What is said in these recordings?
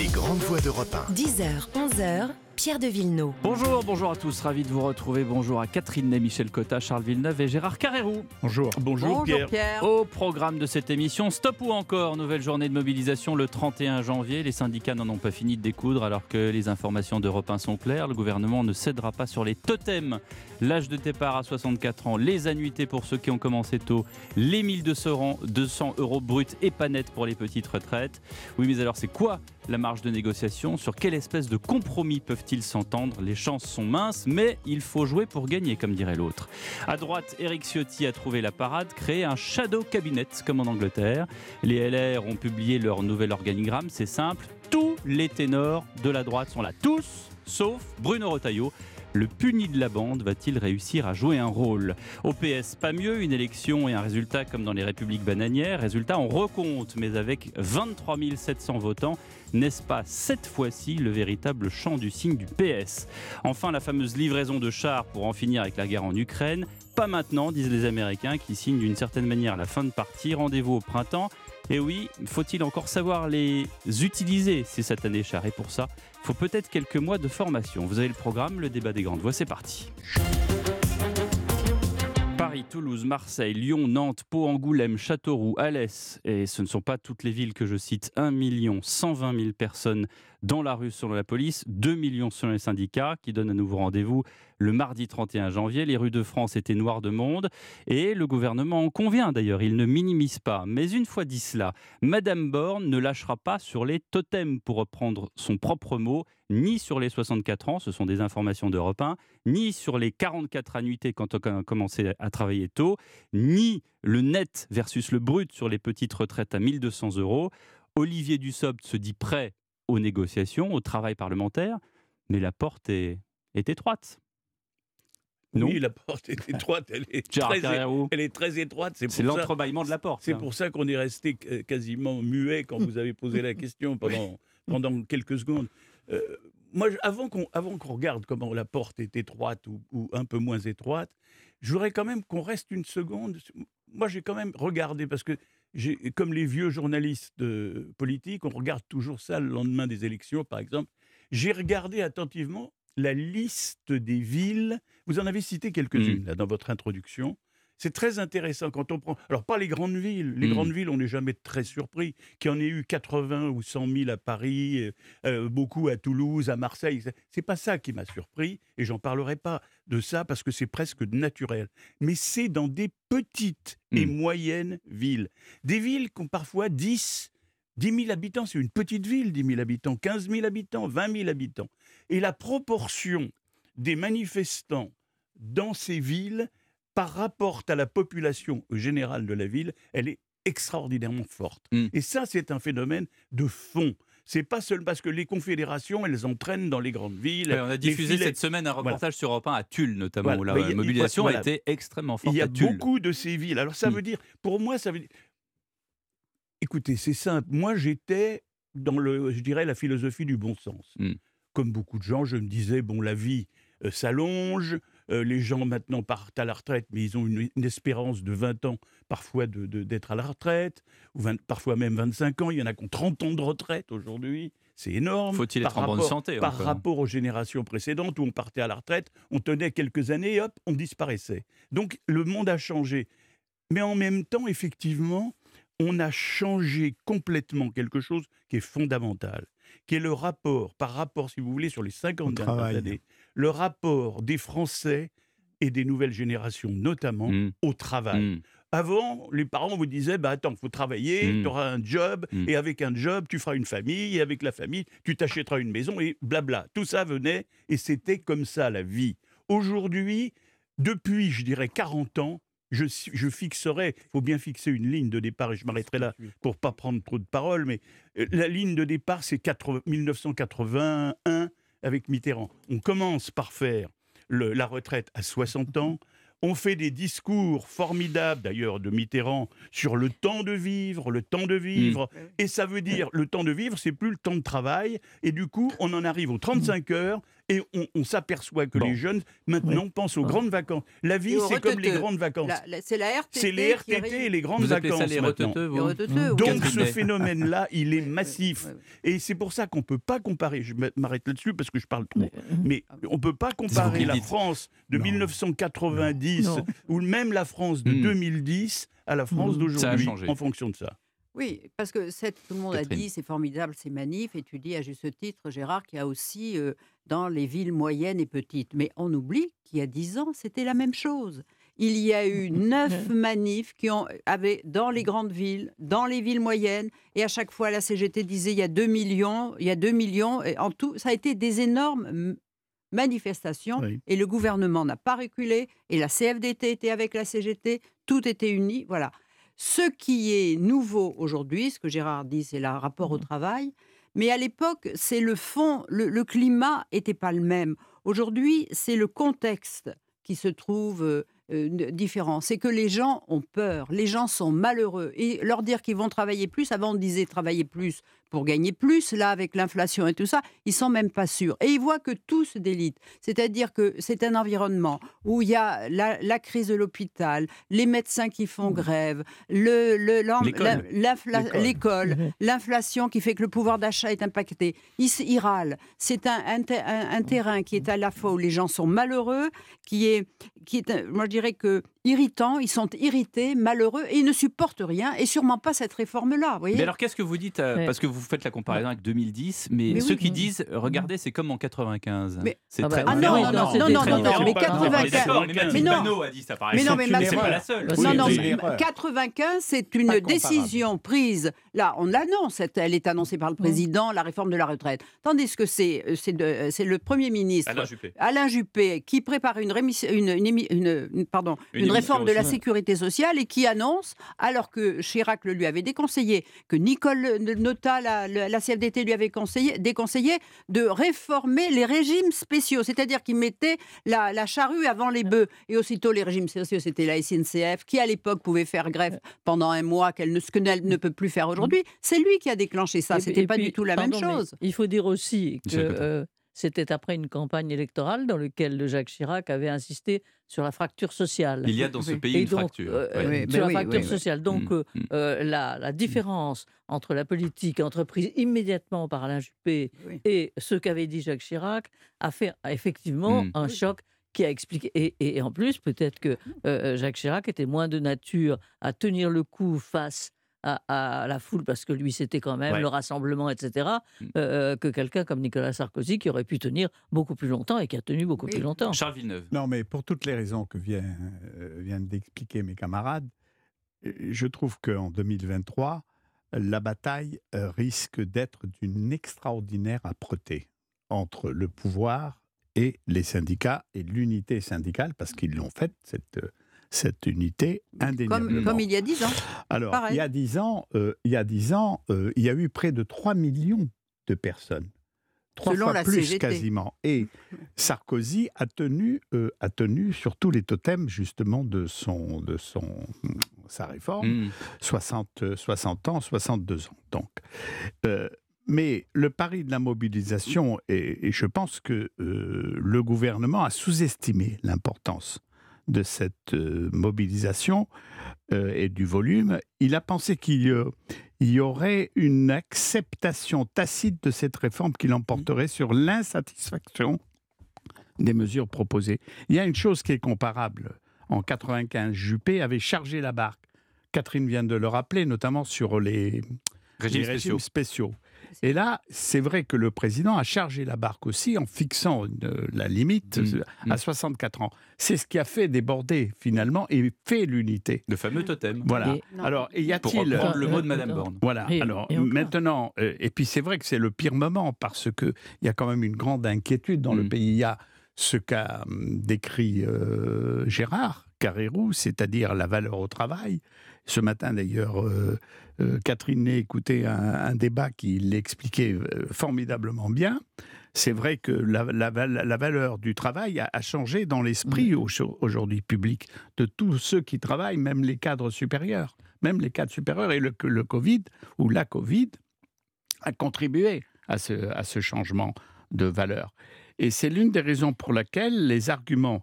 Les grandes voix d'Europe 1. 10h, 11h, Pierre de Villeneuve. Bonjour, bonjour à tous, ravi de vous retrouver. Bonjour à Catherine Ney, Michel Cotta, Charles Villeneuve et Gérard Carrérou. Bonjour. Bonjour, Pierre. Au programme de cette émission, stop ou encore Nouvelle journée de mobilisation le 31 janvier. Les syndicats n'en ont pas fini de découdre alors que les informations d'Europe 1 sont claires. Le gouvernement ne cédera pas sur les totems. L'âge de départ à 64 ans, les annuités pour ceux qui ont commencé tôt, les 1200 200 euros bruts et pas net pour les petites retraites. Oui, mais alors c'est quoi la marge de négociation? Sur quelle espèce de compromis peuvent-ils s'entendre? Les chances sont minces, mais il faut jouer pour gagner, comme dirait l'autre. À droite, Eric Ciotti a trouvé la parade, créé un shadow cabinet, comme en Angleterre. Les LR ont publié leur nouvel organigramme, c'est simple. Tous les ténors de la droite sont là, tous, sauf Bruno Retailleau. Le puni de la bande va-t-il réussir à jouer un rôle Au PS, pas mieux, une élection et un résultat comme dans les républiques bananières. Résultat, on recompte, mais avec 23 700 votants. N'est-ce pas cette fois-ci le véritable champ du signe du PS Enfin, la fameuse livraison de chars pour en finir avec la guerre en Ukraine. Pas maintenant, disent les Américains, qui signent d'une certaine manière la fin de partie. Rendez-vous au printemps. Et oui, faut-il encore savoir les utiliser, ces satanés chars Et pour ça, il faut peut-être quelques mois de formation. Vous avez le programme, le débat des grandes voix, c'est parti. Paris, Toulouse, Marseille, Lyon, Nantes, Pau, Angoulême, Châteauroux, Alès, et ce ne sont pas toutes les villes que je cite, 1 120 000 personnes dans la rue selon la police, 2 millions selon les syndicats, qui donnent à nouveau rendez-vous le mardi 31 janvier. Les rues de France étaient noires de monde, et le gouvernement en convient d'ailleurs, il ne minimise pas. Mais une fois dit cela, Madame Borne ne lâchera pas sur les totems, pour reprendre son propre mot, ni sur les 64 ans, ce sont des informations d'Europe 1, ni sur les 44 annuités quand on a commencé à travailler tôt, ni le net versus le brut sur les petites retraites à 1200 euros. Olivier Dussopt se dit prêt aux négociations, au travail parlementaire, mais la porte est, est étroite. Non oui, la porte est étroite, elle est, très, elle est très étroite. C'est l'entrebâillement de la porte. C'est pour ça qu'on est resté quasiment muet quand vous avez posé la question pendant, pendant quelques secondes. Euh, moi, avant qu'on qu'on regarde comment la porte est étroite ou, ou un peu moins étroite, je voudrais quand même qu'on reste une seconde. Moi, j'ai quand même regardé parce que comme les vieux journalistes politiques, on regarde toujours ça le lendemain des élections, par exemple. J'ai regardé attentivement la liste des villes. Vous en avez cité quelques-unes mmh. dans votre introduction. C'est très intéressant quand on prend. Alors, pas les grandes villes. Les mmh. grandes villes, on n'est jamais très surpris. Qu'il y en ait eu 80 ou 100 000 à Paris, euh, euh, beaucoup à Toulouse, à Marseille. C'est pas ça qui m'a surpris. Et j'en parlerai pas de ça parce que c'est presque naturel. Mais c'est dans des petites et mmh. moyennes villes. Des villes qui ont parfois 10, 10 000 habitants. C'est une petite ville, 10 000 habitants. 15 000 habitants, 20 000 habitants. Et la proportion des manifestants dans ces villes par rapport à la population générale de la ville, elle est extraordinairement forte. Hmm. Et ça, c'est un phénomène de fond. C'est pas seul parce que les confédérations, elles entraînent dans les grandes villes. on a diffusé cette semaine un reportage sur Europe 1 à Tulle, notamment, où la mobilisation a été extrêmement forte. Il y a beaucoup de ces villes. Alors ça hmm. veut dire, pour moi, ça veut dire. Écoutez, c'est simple. Moi, j'étais dans le, je dirais, la philosophie du bon sens. Hmm. Comme beaucoup de gens, je me disais, bon, la vie euh, s'allonge, euh, les gens maintenant partent à la retraite, mais ils ont une, espérance de 20 ans parfois d'être de, à la retraite, ou parfois même 25 ans. Il y en a qui ont 30 ans de retraite aujourd'hui. C'est énorme. Faut-il être en bonne santé Par rapport aux générations précédentes où on partait à la retraite, on tenait quelques années et hop, on disparaissait. Donc le monde a changé. Mais en même temps, effectivement, on a changé complètement quelque chose qui est fondamental, qui est le rapport, par rapport, si vous voulez, sur les 50 dernières années, le rapport des Français et des nouvelles générations, notamment mmh. au travail. Mmh. Avant, les parents vous disaient bah attends, faut travailler, mmh. tu auras un job, et avec un job, tu feras une famille, et avec la famille, tu t'achèteras une maison, et blabla. Tout ça venait, et c'était comme ça la vie. Aujourd'hui, depuis, je dirais, 40 ans, je, je fixerai, il faut bien fixer une ligne de départ, et je m'arrêterai là pour pas prendre trop de paroles, mais euh, la ligne de départ, c'est 1981 avec Mitterrand. On commence par faire la retraite à 60 ans. On fait des discours formidables, d'ailleurs, de Mitterrand sur le temps de vivre, le temps de vivre. Mmh. Et ça veut dire, le temps de vivre, c'est plus le temps de travail. Et du coup, on en arrive aux 35 heures Et on, on s'aperçoit que Bon. les jeunes, maintenant, pensent aux grandes vacances. La vie, c'est comme les grandes vacances. C'est la RTT. C'est les RTT et les grandes Vous vacances ça les maintenant. reteteux, vous Les reteteux, oui. Donc ce phénomène-là, il est massif. Et c'est pour ça qu'on ne peut pas comparer, je m'arrête là-dessus parce que je parle trop, mais on ne peut pas comparer la. France de Non. 1990 Non. ou même la France de Hmm. 2010 à la France d'aujourd'hui en fonction de ça. Oui, parce que cette- tout le monde a dit c'est formidable ces manifs, et tu dis à juste titre, Gérard, qu'il y a aussi euh, dans les villes moyennes et petites. Mais on oublie qu'il y a dix ans, c'était la même chose. Il y a eu neuf manifs qui ont avaient dans les grandes villes, dans les villes moyennes, et à chaque fois la CGT disait il y a 2 millions, il y a 2 millions, et en tout, ça a été des énormes manifestations, Oui. et le gouvernement n'a pas reculé, et la CFDT était avec la CGT, tout était uni, voilà. Ce qui est nouveau aujourd'hui, ce que Gérard dit, c'est le rapport au travail. Mais à l'époque, c'est le fond, le, climat n'était pas le même. Aujourd'hui, c'est le contexte qui se trouve euh, euh, différent. C'est que les gens ont peur, les gens sont malheureux. Et leur dire qu'ils vont travailler plus, avant on disait travailler plus pour gagner plus, là avec l'inflation et tout ça, ils sont même pas sûrs. Et ils voient que tout se délite. C'est-à-dire que c'est un environnement où il y a la, la crise de l'hôpital, les médecins qui font grève, le, le- l'en- L'école. l'école, l'inflation qui fait que le pouvoir d'achat est impacté. Ils, râlent. C'est un- un terrain qui est à la fois où les gens sont malheureux, qui est, qui est moi je dirais que irritant, ils sont irrités, malheureux, et ils ne supportent rien, et sûrement pas cette réforme-là. vous voyez Mais alors qu'est-ce que vous dites euh, Ouais. Parce que vous faites la comparaison avec 2010, mais, Mais ceux oui. qui disent euh, regardez, c'est comme en 95. Mais- C'est Ah très bah, Ah différent. non, non, non, non, non, très non, mais On est 95. d'accord, mais non. Panot a dit ça par Mais non, mais ma- c'est pas la seule. Non, non, c'est mais l'erreur. 95, c'est une décision prise. Là, on l'annonce, elle est annoncée par le président, la réforme de la retraite. Tandis que c'est euh, c'est le Premier ministre, Alain Juppé. Alain Juppé, qui prépare une, rémission- une émi- une- une- pardon, Une une, émission réforme de la sécurité sociale et qui annonce, alors que Chirac le lui avait déconseillé, que Nicole Nota, la, CFDT, lui avait conseillé, déconseillé de réformer les régimes spéciaux. C'est-à-dire qu'il mettait la, la charrue avant les bœufs. Et aussitôt, les régimes spéciaux, c'était la SNCF, qui à l'époque pouvait faire grève pendant un mois, qu'elle ne, ce qu'elle ne peut plus faire aujourd'hui. C'est lui qui a déclenché ça. C'était pas puis, du tout la pardon, même chose. Il faut dire aussi que euh, c'était après une campagne électorale dans laquelle le Jacques Chirac avait insisté sur la fracture sociale. Il y a dans ce pays Et une donc, fracture. euh, ouais. Oui, sur la oui, fracture oui, oui. sociale. Donc, Mm, euh, euh, la, la différence entre la politique entreprise immédiatement par Alain Juppé Oui. et ce qu'avait dit Jacques Chirac a fait effectivement Mm. un choc qui a expliqué. Et, et en plus, peut-être que euh, Jacques Chirac était moins de nature à tenir le coup face à, à la foule, parce que lui, c'était quand même Ouais. le rassemblement, etc., Mm. euh, que quelqu'un comme Nicolas Sarkozy qui aurait pu tenir beaucoup plus longtemps et qui a tenu beaucoup Oui. plus longtemps. Charles Villeneuve. Non, mais pour toutes les raisons que vient, euh, viennent d'expliquer mes camarades, euh, je trouve qu'en 2023, la bataille euh, risque d'être d'une extraordinaire âpreté entre le pouvoir et les syndicats et l'unité syndicale, parce qu'ils l'ont faite, cette, euh, cette unité indéniablement. Comme, comme il y a 10 ans. Alors, pareil. il y a dix ans, euh, il y a dix ans, euh, il y a eu près de 3 millions de personnes. Trois Selon fois la plus CGT. quasiment. Et Sarkozy a tenu, euh, a tenu sur tous les totems justement de son, de son, sa réforme. Mm. 60, euh, 60 ans, 62 ans. Donc, Euh, mais le pari de la mobilisation, et, et je pense que euh, le gouvernement a sous-estimé l'importance de cette euh, mobilisation euh, et du volume. Il a pensé qu'il y, aurait une acceptation tacite de cette réforme qui l'emporterait sur l'insatisfaction des mesures proposées. Il y a une chose qui est comparable. En 95, Juppé avait chargé la barque. Catherine vient de le rappeler, notamment sur les, Régime les spéciaux. régimes spéciaux. Et là, c'est vrai que le président a chargé la barque aussi en fixant une- la limite Mm. euh, à 64 ans. C'est ce qui a fait déborder finalement et fait l'unité. Le fameux totem. Voilà. Et-. Alors, y Pour a-t-il reprendre le Euh, mot de Madame. Borne. voilà. Et- Alors et maintenant, euh, et puis c'est vrai que c'est le pire moment parce que il y a quand même une grande inquiétude dans le Mm. pays. Il y a ce qu'a hum, décrit euh, Gérard Carrérou, c'est-à-dire la valeur au travail. Ce matin d'ailleurs, euh, euh, Catherine Ney écoutait un, un débat qui l'expliquait formidablement bien. C'est vrai que la, la val- la valeur du travail a, a changé dans l'esprit au- aujourd'hui public de tous ceux qui travaillent, même les cadres supérieurs même les cadres supérieurs, et le, le Covid, ou la Covid, a contribué à ce, à ce changement de valeur. Et c'est l'une des raisons pour lesquelles les arguments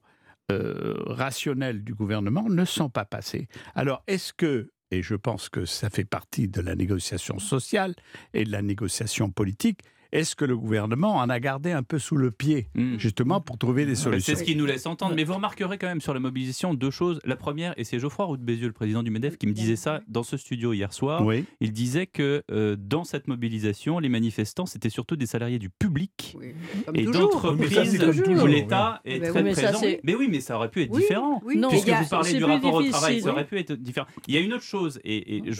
euh, rationnels du gouvernement ne sont pas passés. Alors, est-ce que, et je pense que ça fait partie de la négociation sociale et de la négociation politique, est-ce que le gouvernement en a gardé un peu sous le pied, Mm. justement pour trouver des Bah, solutions C'est ce qui nous laisse entendre. Mais vous remarquerez quand même sur la mobilisation deux choses. La première, et c'est Geoffroy Roux de Bézieux, le président du MEDEF, qui me disait ça dans ce studio hier soir. Oui. Il disait que euh, dans cette mobilisation, les manifestants, c'était surtout des salariés du public Oui, comme et d'entreprises où l'État est Mais très oui, mais ça, présent. mais oui, mais ça aurait pu être Oui, différent. oui. Non, Puisque a- vous parlez du rapport au travail, ça aurait pu être différent. Il y a une autre chose, et, et je,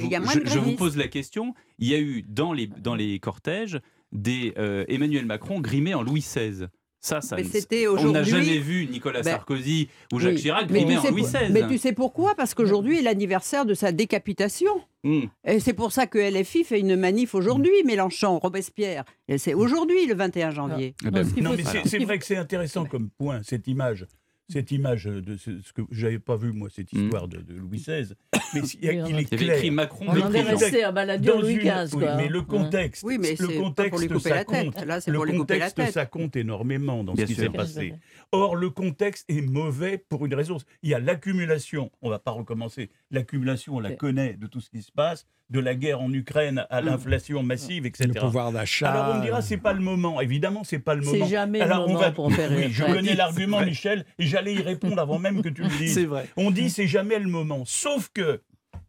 je- vous pose la question. Il y a eu dans les, dans les cortèges des euh, Emmanuel Macron grimé en Louis XVI. Ça, ça Mais on n'a jamais vu Nicolas Ben, Sarkozy ou Jacques Oui. Chirac tu, en Louis XVI. mais tu sais pourquoi? Parce qu'aujourd'hui est l'anniversaire de sa décapitation. Hmm. Et c'est pour ça que LFI fait une manif aujourd'hui, Mélenchon, Robespierre. Et c'est aujourd'hui, le 21 janvier. Eh ben, Non, mais c'est vrai que c'est intéressant comme point, cette image. Cette image de ce, ce que j'avais pas vu, moi, cette Mm. histoire de, de Louis XVI. Mais il, Oui, est avait écrit clair. Macron. On en est resté à balader Louis une- XV. oui, mais le contexte, Oui, mais le pour contexte, lui couper ça la tête. compte. Là, Le pour lui couper la contexte, tête. ça compte énormément dans Bien ce qui s'est passé. Or, le contexte est mauvais pour une raison. Il y a l'accumulation, on ne va pas recommencer, l'accumulation, on la connaît de tout ce qui se passe, de la guerre en Ukraine à l'inflation massive, etc. Le pouvoir d'achat. Alors on me dira, c'est pas le moment. Évidemment, c'est pas le C'est moment. jamais Alors, le on moment va- pour faire Oui, je connais l'argument, C'est. Michel, et j'allais y répondre avant même que tu le dises. C'est vrai. On dit c'est jamais le moment. Sauf que,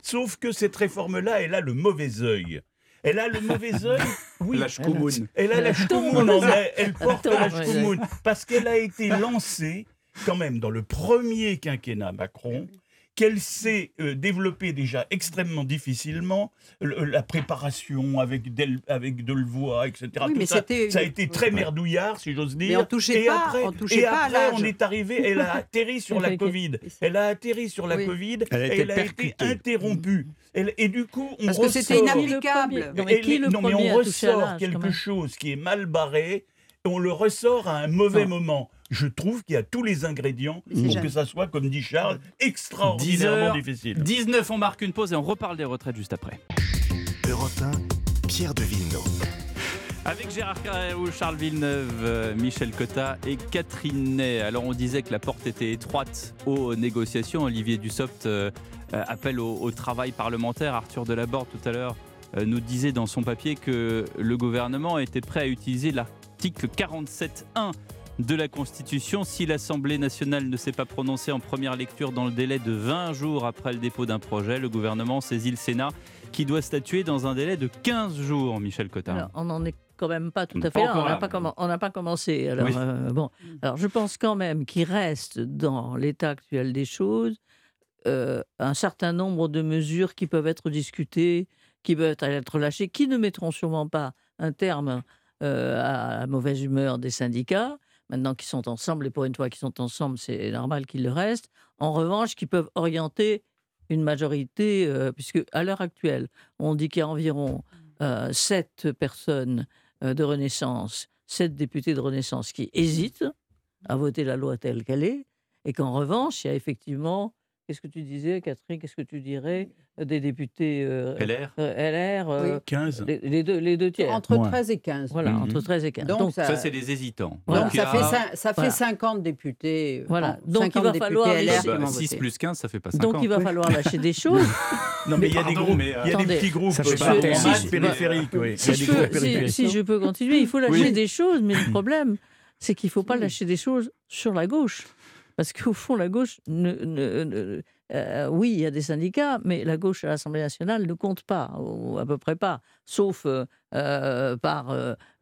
sauf que cette réforme-là, elle a le mauvais œil. Elle a le mauvais œil. Oui. La. Elle a la elle. Elle porte la Shkumun. Parce qu'elle a été lancée, quand même, dans le premier quinquennat Macron, qu'elle s'est euh, développée déjà extrêmement difficilement, le- la préparation avec, Del, avec Delevoye, etc. Oui, tout mais ça, a été très merdouillard, si j'ose dire. Mais on touchait et pas- après, on touchait et après, on est arrivé, elle a atterri sur la Covid. Elle a atterri sur la Oui. Covid Elle a et été elle a été interrompue. Elle- et du coup, on Parce que c'était ressort- inapplicable. Non, mais et qui les- le non, mais premier on ressort quelque chose qui est mal barré, et on le ressort à un mauvais Non. moment. Je trouve qu'il y a tous les ingrédients pour que ça soit, comme dit Charles, extraordinairement 10 difficile. 19, on marque une pause et on reparle des retraites juste après. Europe 1, Pierre de Villeneuve. Avec Gérard Carrérou, Charles Villeneuve, euh, Michel Cotta et Catherine Ney. Alors on disait que la porte était étroite aux négociations. Olivier Dussopt euh, euh, appelle au, au travail parlementaire. Arthur Delaborde tout à l'heure euh, nous disait dans son papier que le gouvernement était prêt à utiliser l'article 47.1 de la Constitution si l'Assemblée nationale ne s'est pas prononcée en première lecture dans le délai de 20 jours après le dépôt d'un projet. Le gouvernement saisit le Sénat qui doit statuer dans un délai de 15 jours, Michel Cotta. Alors, on n'en est quand même pas tout à fait là. On n'a pas, commencé. Alors, Oui. euh, bon. Alors, je pense quand même qu'il reste dans l'état actuel des choses euh, un certain nombre de mesures qui peuvent être discutées, qui peuvent être lâchées, qui ne mettront sûrement pas un terme euh, à la mauvaise humeur des syndicats. Maintenant qu'ils sont ensemble, et pour une fois qu'ils sont ensemble, c'est normal qu'ils le restent. En revanche, qui peuvent orienter une majorité, euh, puisque à l'heure actuelle, on dit qu'il y a environ euh, sept personnes euh, de Renaissance, sept députés de Renaissance qui hésitent à voter la loi telle qu'elle est, et qu'en revanche, il y a effectivement, qu'est-ce que tu disais, Catherine, qu'est-ce que tu dirais, euh, des députés euh, LR euh, LR, euh, 15. les, les deux, les deux tiers. Entre Ouais. 13 et 15. Voilà, Mhm. entre 13 et 15. Donc, Donc, ça, Ça, c'est les hésitants. Voilà. donc ça a- fait, cin- ça fait Voilà. 50 députés. Voilà. Donc, il 50 va falloir LR Bah, vont 6 voter. plus 15, ça fait pas 50. donc il va falloir lâcher des choses. Non, mais il y a des groupes, mais, euh, il y a des petits groupes Ça fait euh, pas masse Si- périphériques. oui. Si des je, peux, si- périphériques. si je peux continuer, il faut lâcher Oui. des choses, mais le problème, c'est qu'il ne faut pas lâcher des choses sur la gauche. Parce qu'au fond, la gauche, euh, oui, il y a des syndicats, mais la gauche à l'Assemblée nationale ne compte pas, ou à peu près pas, sauf euh, euh, par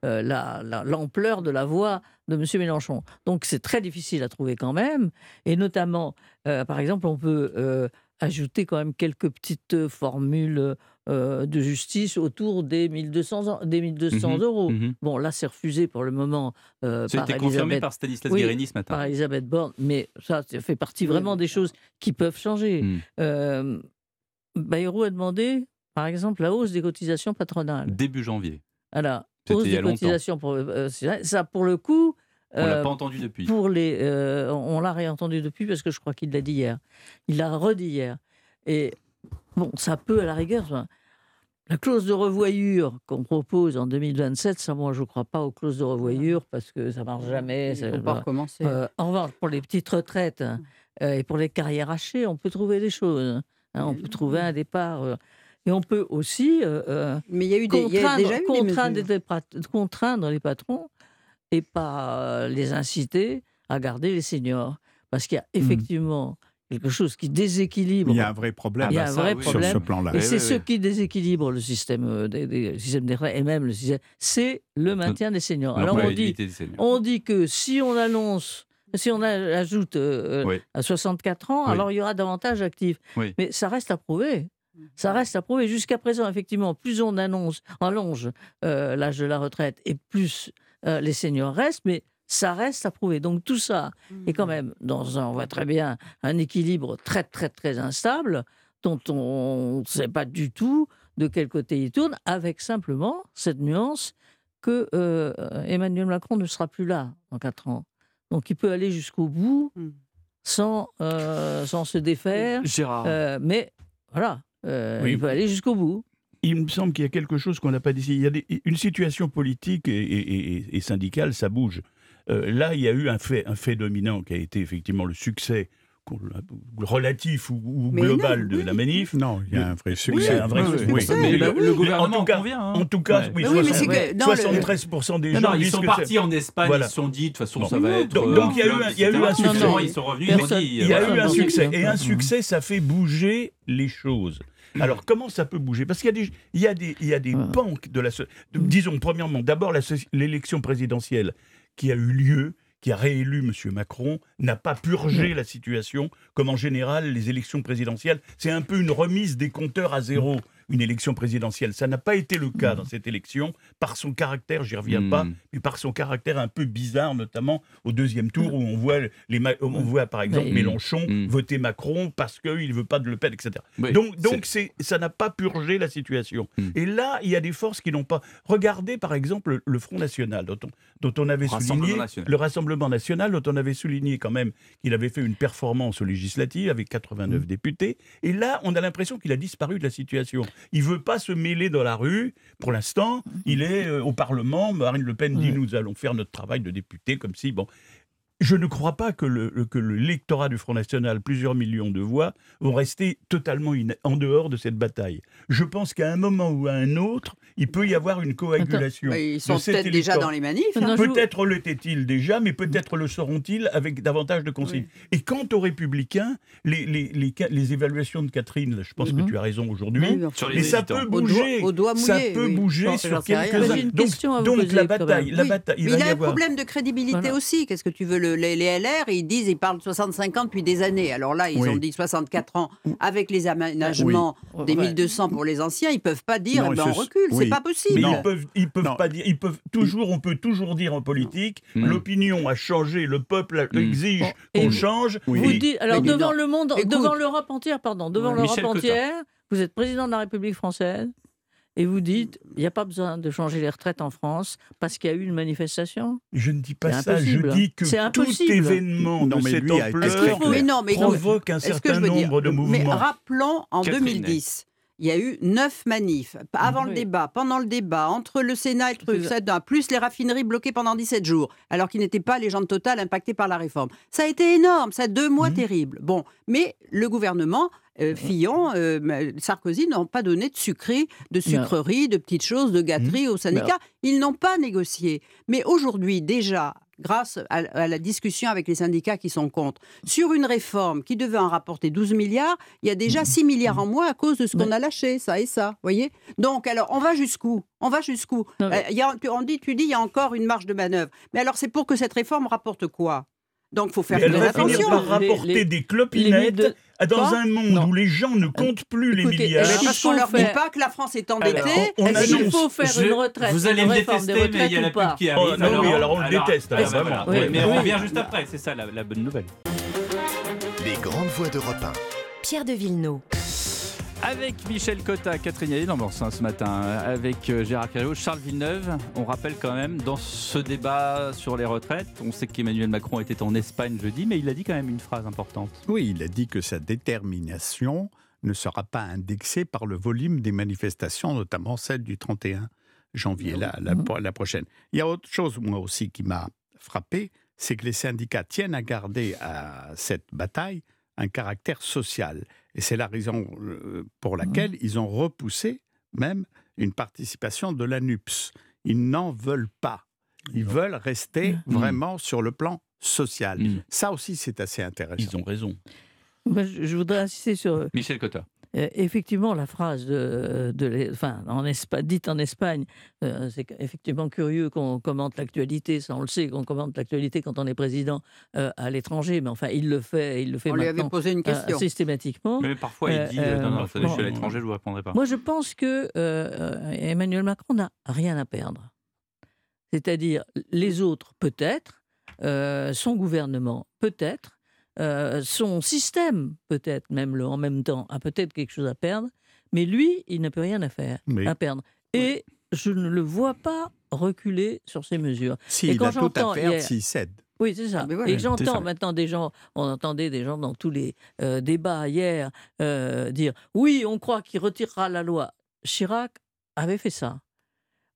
la- la- l'ampleur de la voix de M. Mélenchon. Donc c'est très difficile à trouver quand même, et notamment, par exemple, on peut ajouter quand même quelques petites formules euh, de justice autour des 1200, en- des 1200 Mhm, euros. mhm. Bon, là, c'est refusé pour le moment euh, Ça a confirmé par Stanislas Oui, Guérini ce matin. par Elisabeth Borne, mais ça, ça fait partie vraiment des choses qui peuvent changer. Mm. Euh, Bayrou a demandé, par exemple, la hausse des cotisations patronales. Début janvier. Alors, hausse des cotisations, pour, euh, ça, pour le coup, On l'a pas entendu depuis. pour les, euh, on l'a réentendu depuis parce que je crois qu'il l'a dit hier. Il l'a redit hier. Et bon, ça peut à la rigueur. La clause de revoyure qu'on propose en 2027, ça, moi, je ne crois pas aux clauses de revoyure parce que ça ne marche jamais. Ça- faut pas recommencer. Euh, en revanche, pour les petites retraites hein, euh, et pour les carrières hachées, on peut trouver des choses. hein. on peut trouver un départ. euh, et on peut aussi euh, Mais il y a eu des, il y a contraindre, déjà eu des contraindre les pat- contraindre les patrons et pas les inciter à garder les seniors. Parce qu'il y a effectivement quelque chose qui déséquilibre. Il y a un vrai problème Il y a bah un ça, vrai oui. sur problème. ce plan-là. Et Oui, c'est oui, ce oui. qui déséquilibre le système euh, des, des- le système des retraites et même le système, c'est le maintien des seniors. Alors on dit, on dit que si on annonce, si on ajoute euh, Oui. à 64 ans, Oui. alors il y aura davantage actifs. Oui. Mais ça reste à prouver. Ça reste à prouver. Jusqu'à présent, effectivement, plus on annonce, allonge euh, l'âge de la retraite et plus euh, les seniors restent, mais ça reste à prouver. Donc tout ça est quand même dans un, on voit très bien, un équilibre très très très instable dont on ne sait pas du tout de quel côté il tourne, avec simplement cette nuance que euh, Emmanuel Macron ne sera plus là dans quatre ans. Donc il peut aller jusqu'au bout Mm. sans, euh, sans se défaire, Gérard. euh, mais voilà, euh, Oui. il peut aller jusqu'au bout. Il me semble qu'il y a quelque chose qu'on n'a pas dit. Il y a des- une situation politique et, et- et- et syndicale, ça bouge. Euh, là, il y a eu un fait, un fait dominant qui a été effectivement le succès relatif ou, global non, de oui. la manif. Non, il y a un vrai succès. un vrai oui. mais bah le, le En gouvernement tout cas- convient. hein. En tout cas, Ouais. oui, Mais oui, mais 60 c'est que dans le- 73% des Non, gens non, ils sont partis en Espagne, Voilà. ils se sont dit, de toute façon, Bon. ça va être. Donc- euh, donc il y a eu un- il y a eu etc. un succès. Finalement, ils sont revenus, ils ont Personne- dit. Il y a voilà. eu un succès. non, Et un succès, ça fait bouger les choses. Alors, comment ça peut bouger? Parce qu'il y a des, il y a des, il y a des Ouais. pans de la... disons, premièrement, d'abord, l'élection présidentielle qui a eu lieu, qui a réélu M. Macron, n'a pas purgé la situation, comme en général, les élections présidentielles. C'est un peu une remise des compteurs à zéro, une élection présidentielle. Ça n'a pas été le cas dans cette élection, par son caractère, j'y reviens Hmm. pas, mais par son caractère un peu bizarre, notamment au deuxième tour, où on voit, les, ma- on voit par exemple. Mélenchon Mm. voter Macron parce qu'il ne veut pas de Le Pen, etc. Oui, donc donc c'est, ça n'a pas purgé la situation. Mm. Et là, il y a des forces qui n'ont pas. Regardez par exemple le, Front National, dont on, dont on avait souligné. national. Le Rassemblement National, dont on avait souligné quand même qu'il avait fait une performance aux législatives avec 89 Mm. députés. Et là, on a l'impression qu'il a disparu de la situation. Il veut pas se mêler dans la rue. Pour l'instant, il est euh, au Parlement. Marine Le Pen dit nous allons faire notre travail de député, comme si, bon. Je ne crois pas que le, que le lectorat du Front National, plusieurs millions de voix, vont rester totalement en dehors de cette bataille. Je pense qu'à un moment ou à un autre, il peut y avoir une coagulation. Ils sont peut-être déjà dans les manifs. Hein. vous- Peut-être l'étaient-ils déjà, mais peut-être le seront-ils avec davantage de consignes. Et quant aux républicains, les, les, les, évaluations de Catherine, là, je pense Mhm. que tu as raison aujourd'hui, Oui, mais mais ça peut Au doigt- bouger. au doigt ça peut oui. bouger sur quelques-uns. Donc, donc poser, la bataille, la Oui. bataille, il il y a un avoir. problème de crédibilité Voilà. aussi. Qu'est-ce que tu veux le- les, les LR, ils disent, ils parlent de 65 ans depuis des années. Alors là, ils Oui. ont dit 64 ans avec les aménagements Oui. des Ouais. 1200 pour les anciens. Ils peuvent pas dire, Non, eh ben, on se- recule. oui. C'est pas possible. Ils peuvent, ils peuvent Non. pas dire, ils peuvent toujours, on peut toujours dire en politique, Mm. l'opinion a changé, le peuple Mm. exige Bon, qu'on change. Oui. Vous et- dites, alors Mais devant non. le monde, Écoute. devant l'Europe entière, pardon, devant Ouais. l'Europe entière, vous êtes président de la République française et vous dites, il n'y a pas besoin de changer les retraites en France parce qu'il y a eu une manifestation? Je ne dis pas ça, je dis que C'est tout événement Non, de mais cette ampleur faut- mais non, mais mais- provoque un certain je veux dire nombre de Mais mouvements. rappelons, en Catherine. 2010, il y a eu neuf manifs. Avant le débat, pendant le débat, entre le Sénat et le truc, ça, plus les raffineries bloquées pendant 17 jours, alors qu'ils n'étaient pas les gens de Total impactés par la réforme. Ça a été énorme, ça a deux mois Mhm. terribles. Bon, mais le gouvernement, euh, Fillon, euh, Sarkozy n'ont pas donné de sucreries, de sucreries, de petites choses, de gâteries aux syndicats. Ils n'ont pas négocié. Mais aujourd'hui, déjà, grâce à, à la discussion avec les syndicats qui sont contre, sur une réforme qui devait en rapporter 12 milliards, il y a déjà 6 milliards en moins à cause de ce qu'on a lâché, ça et ça, voyez. Donc, alors, on va jusqu'où? On va jusqu'où? Euh, on dit, Tu dis, il y a encore une marge de manœuvre. Mais alors, c'est pour que cette réforme rapporte quoi? Donc, il faut faire très va attention. par Les- rapporter les- des clopinettes de- dans Quoi un monde Non. où les gens ne comptent plus les Écoutez, milliards. Parce qu'on faut leur dit faire- pas que la France est endettée. Alors, on Est-ce qu'il annonce- faut faire Je- une retraite Vous allez une me détester, mais il y a la pub qui Oh, arrive. non, oui, alors on le déteste, alors, Oui, mais on revient juste après, c'est ça la, la bonne nouvelle. Les grandes voix d'Europe 1. Pierre de Villeneuve. Avec Michel Cotta, Catherine Yael dans Morsin ce matin, avec euh, Gérard Carreau, Charles Villeneuve. On rappelle quand même, dans ce débat sur les retraites, on sait qu'Emmanuel Macron était en Espagne jeudi, mais il a dit quand même une phrase importante. Oui, il a dit que sa détermination ne sera pas indexé par le volume des manifestations, notamment celle du 31 janvier, la, la- Mhm. la prochaine. Il y a autre chose, moi aussi, qui m'a frappé, c'est que les syndicats tiennent à garder à cette bataille un caractère social. Et c'est la raison euh, pour laquelle ils ont repoussé même une participation de l'ANUPS. Ils n'en veulent pas. Ils veulent rester Mm. vraiment sur le plan social. Mm. Ça aussi, c'est assez intéressant. Ils ont raison. Moi, je, je voudrais insister sur Michel Cotta. Euh, effectivement, la phrase de, de l'E- enfin, en Espa- dite en Espagne, euh, c'est effectivement curieux qu'on commente l'actualité, ça on le sait, qu'on commente l'actualité quand on est président euh, à l'étranger, mais enfin, il le fait, il le fait On lui avait posé une euh, question. systématiquement. Mais parfois, il dit euh, Non, non, je suis à l'étranger, je ne vous répondrai pas. Moi, je pense que Emmanuel Macron n'a rien à perdre. C'est-à-dire, les autres, peut-être, euh, son gouvernement, peut-être, euh, son système, peut-être, même le en même temps, a peut-être quelque chose à perdre, mais lui, il n'a plus rien à faire, Mais à perdre. Et je ne le vois pas reculer sur ces mesures. si, et il quand a tout j'entends à perdre hier- s'il cède. Oui, c'est ça. Mais voilà. et ça. j'entends maintenant des gens, on entendait des gens dans tous les euh, débats hier euh, dire oui, on croit qu'il retirera la loi. Chirac avait fait ça.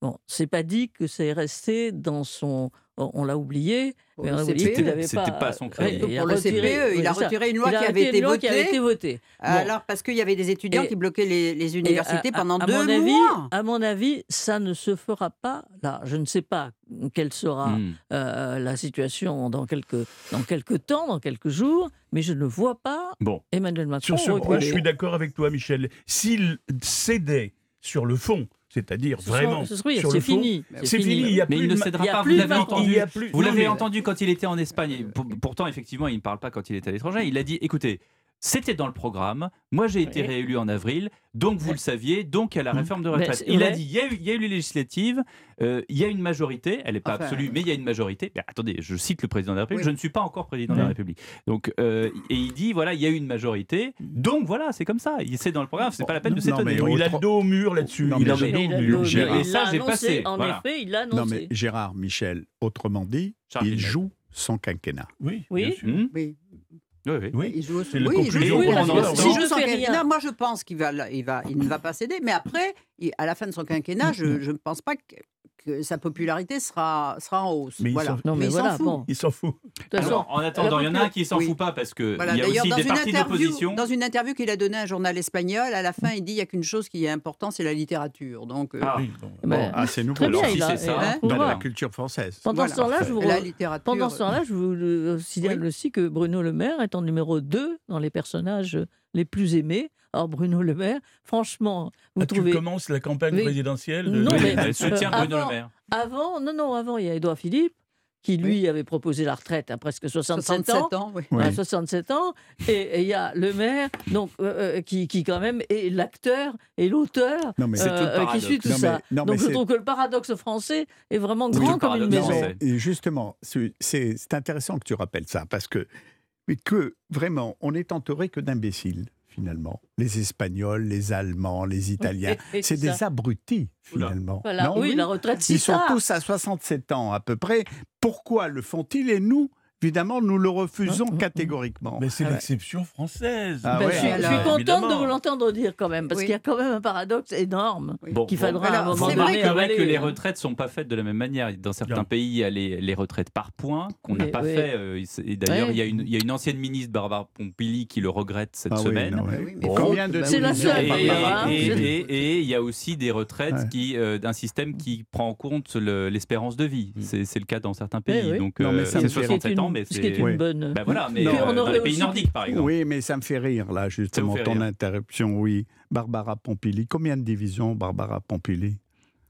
Bon, c'est pas dit que c'est resté dans son. On l'a oublié. Mais on a oublié qu'il avait C'était pas son crédit. il a Pour le retiré- CPE, il a retiré une loi Il a qui avait retiré été une loi qui avait votée. été votée. Bon. Alors, parce qu'il y avait des étudiants Et- qui bloquaient les, les universités à- pendant à, à deux mon avis, mois. À mon avis, ça ne se fera pas là. Je ne sais pas quelle sera Hmm. euh, la situation dans quelques, dans quelques temps, dans quelques jours, mais je ne vois pas Bon, Emmanuel Macron Sur ce, moi, je suis d'accord avec toi, Michel. S'il cédait sur le fond, c'est-à-dire Ce vraiment ce sur c'est le fond, fini. c'est fini. Il y a mais plus il ne cédera pas, plus vous l'avez entendu. Plus- Vous l'avez entendu quand il était en Espagne. Pourtant, effectivement, il ne parle pas quand il est à l'étranger. Il a dit écoutez, c'était dans le programme. Moi, j'ai été Oui. réélu en avril. Donc, vous le saviez. Donc, il y a la Mmh. réforme de retraite. Il a dit il y a eu, il y a eu les législatives. euh, il y a une majorité. Elle n'est pas Enfin, absolue, mais il y a une majorité. Mais attendez, je cite le président de la République. Oui. Je ne suis pas encore président de la. République. Donc, euh, et il dit voilà, il y a eu une majorité. Donc, voilà, c'est comme ça. Il- C'est dans le programme. C'est pas la peine de Non, s'étonner. il a le dos au mur là-dessus. Non, il a le dos au mur. Gérard. Et ça, j'ai passé, En voilà. effet, il l'a Non, annoncé. mais Gérard, Michel, autrement dit, Charles il joue son quinquennat. Oui, Oui. bien sûr. Hmm Oui, Oui, oui. Oui. il joue au- oui, il conclusion joue- Si je fais rien. Moi, je pense qu'il va, il va, il ne va pas céder. Mais après, il- à la fin de son quinquennat, je je ne pense pas que, que sa popularité sera, sera en hausse. Mais il voilà. s'en- il s'en voilà, fout. bon. Il s'en fout. Alors, en attendant, il y en a un qui s'en Oui. fout pas parce que Voilà, il y a D'ailleurs, aussi dans, des une partis d'opposition. dans une interview qu'il a donnée à un journal espagnol, à la fin, il dit il n'y a qu'une chose qui est importante, c'est la littérature. Donc, euh, Ah. Oui, bon. ben, Ah, c'est nouveau. bien, alors, si c'est ça, hein, Dans voit. la culture française. Pendant Voilà. ce temps-là, je vous la littérature. Pendant ce temps-là, je vous le signale aussi que Bruno Le Maire est en numéro 2 dans les personnages les plus aimés. Alors Bruno Le Maire, franchement, vous Ah, tu trouvez... commences la campagne présidentielle de- Non, mais- elle soutient euh, Bruno avant- Le Maire. Avant, non, non, avant, il y a Édouard Philippe, qui lui avait proposé la retraite à presque 67, 67 ans. ans, oui. Oui. à 67 ans, et et il y a le maire, donc, euh, euh, qui, qui quand même est l'acteur et l'auteur euh, qui suit tout Non, mais- ça. non, donc je trouve que le paradoxe français est vraiment grand comme une maison. Et justement, c'est intéressant que tu rappelles ça, parce que, mais que vraiment, on est entouré que d'imbéciles, finalement. Les Espagnols, les Allemands, les Italiens. C'est ça. des abrutis, finalement. Voilà, Non, oui, la retraite, c'est Ils sont ça. tous à 67 ans à peu près. Pourquoi le font-ils Et nous, évidemment, nous le refusons Hum, hum, hum. catégoriquement. Mais c'est Ah ouais. l'exception française. Ah Ben, ouais, je, suis, je suis contente évidemment. de vous l'entendre dire quand même, parce Oui. qu'il y a quand même un paradoxe énorme Oui. Bon, qu'il bon. faudra à un moment c'est vrai que les hein. retraites sont pas faites de la même manière. Dans certains Bien. pays, il y a les, les retraites par points qu'on n'a pas oui. fait. euh, et d'ailleurs, Oui. il, y a une, il y a une ancienne ministre, Barbara Pompili, qui le regrette cette Ah oui, semaine. non, ouais. Oui, mais Bon. Combien de C'est la seule, Et, hein. et- il y a aussi des retraites qui, euh, d'un système qui prend en compte le- l'espérance de vie. Mm. C'est le cas dans certains pays. oui. Donc, Non, mais euh, c'est fait- 67 ans, mais Ce qui est c'est. une Oui. bonne... Ben voilà, mais Non, euh, on dans les pays aussi- nordiques, par exemple. Oui, mais ça me fait rire, là, justement, ton rire. interruption, oui. Barbara Pompili. Combien de divisions, Barbara Pompili?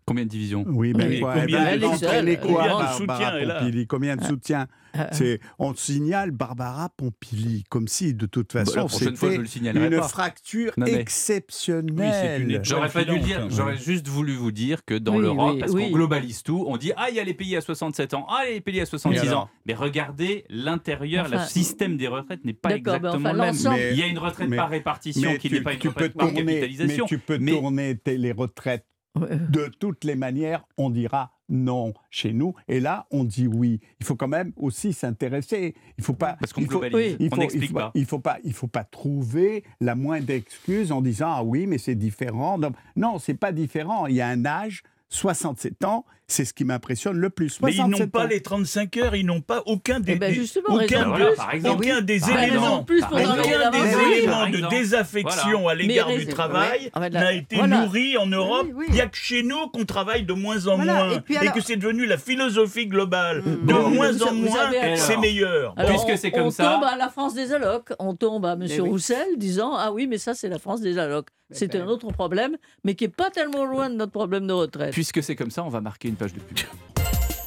Combien de divisions Oui, ben Oui, quoi combien elle est entraîner seule, quoi, combien de Barbara soutien elle a Pompili Combien de soutien Ah, C'est, on signale Barbara Pompili, comme si de toute Bah, façon la prochaine fois, c'était je le signalerai une pas. fracture Non, mais- exceptionnelle. Oui, c'est une J'aurais pas dû le dire, j'aurais juste voulu vous dire que dans Oui, l'Europe, oui, parce oui. qu'on globalise tout, on dit ah il y a les pays à 67 ans, ah il y a les pays à 66 Et ans. alors Mais regardez l'intérieur, le système des retraites n'est pas mais exactement enfin, le même. Mais- Il y a une retraite mais- par répartition mais qui tu, n'est pas une tu peux retraite par tourner, mais capitalisation. tu peux Mais- tourner les retraites. De toutes les manières, on dira non chez nous. Et là, on dit oui. Il faut quand même aussi s'intéresser. Il faut pas. Parce qu'on il faut- on n'explique pas. il faut pas, il faut pas trouver la moindre excuse en disant ah oui mais c'est différent. Non, non c'est pas différent. Il y a un âge, 67 ans, c'est ce qui m'impressionne le plus. Mais ils 67 n'ont pas les 35 heures, ils n'ont pas aucun des, Eh ben, des- justement, aucun, raison de de- plus. par exemple. aucun des Par éléments, de plus pour Par travailler exemple. aucun davantage. des Oui, éléments par de exemple. désaffection à l'égard du travail Ah, ben là, n'a été voilà. nourri en Europe. Oui, oui. Il n'y a que chez nous qu'on travaille de moins en Voilà, moins et que c'est devenu la philosophie globale. Mm. De Bon. moins Vous- en vous moins, c'est meilleur. Alors, Puisque on- c'est comme on ça- tombe à la France des allocs, on tombe à M. Oui. Roussel disant Ah oui, mais ça, c'est la France des allocs. Mais C'est ben- un autre problème, mais qui n'est pas tellement loin de notre problème de retraite. Puisque c'est comme ça, on va marquer une page de pub.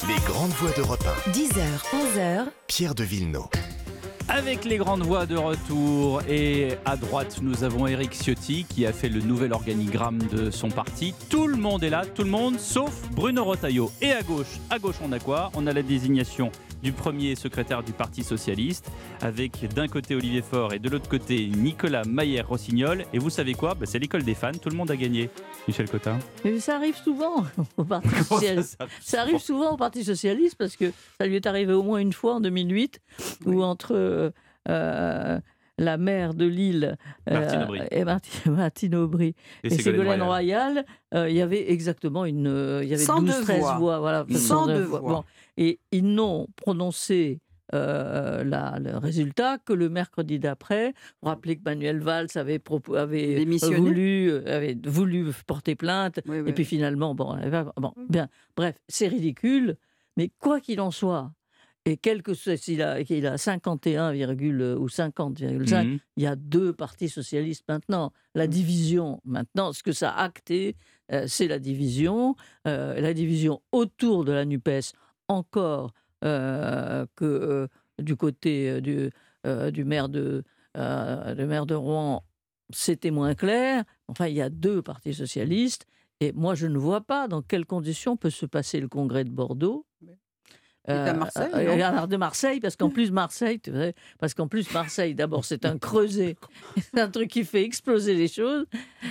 Les grandes voix d'Europe 10h, 11h, 1. Pierre de Villeneuve. Avec les grandes voix de retour et à droite nous avons Eric Ciotti qui a fait le nouvel organigramme de son parti. Tout le monde est là, tout le monde sauf Bruno Retailleau. Et à gauche, à gauche on a quoi? On a la désignation du premier secrétaire du Parti Socialiste avec d'un côté Olivier Faure et de l'autre côté Nicolas Maillère-Rossignol. Et vous savez quoi? Bah, C'est l'école des fans, tout le monde a gagné. Michel Cotin? Mais ça arrive souvent au Parti Socialiste. Ça arrive souvent? au Parti Socialiste parce que ça lui est arrivé au moins une fois en 2008 où entre euh, euh, la maire de Lille euh, Martine Aubry. et Marti- Martine Aubry Et et Ségolène Ségolène Royal. Euh, il y avait exactement une, euh, il y avait 102 12-13 voix. voix. voilà, 102 voix. Bon. Et ils n'ont prononcé euh, la- le résultat que le mercredi d'après. Vous rappelez que Manuel Valls avait, avait voulu, euh, avait voulu porter plainte. Oui, oui. Et puis finalement, bon, bon bien, bref, c'est ridicule. Mais quoi qu'il en soit, et quel que soit, s'il a, a 51, virgule- ou 50,5, Mhm. il y a deux partis socialistes maintenant. La division, maintenant, ce que ça a acté, euh, c'est la division. Euh, la division autour de la NUPES, encore euh, que euh, du côté euh, du, du maire de, le maire de Rouen, c'était moins clair. Enfin, il y a deux partis socialistes. Et moi, je ne vois pas dans quelles conditions peut se passer le congrès de Bordeaux. À Marseille, euh, de Marseille, parce qu'en plus Marseille, tu sais, parce qu'en plus Marseille, d'abord c'est un creuset, c'est un truc qui fait exploser les choses,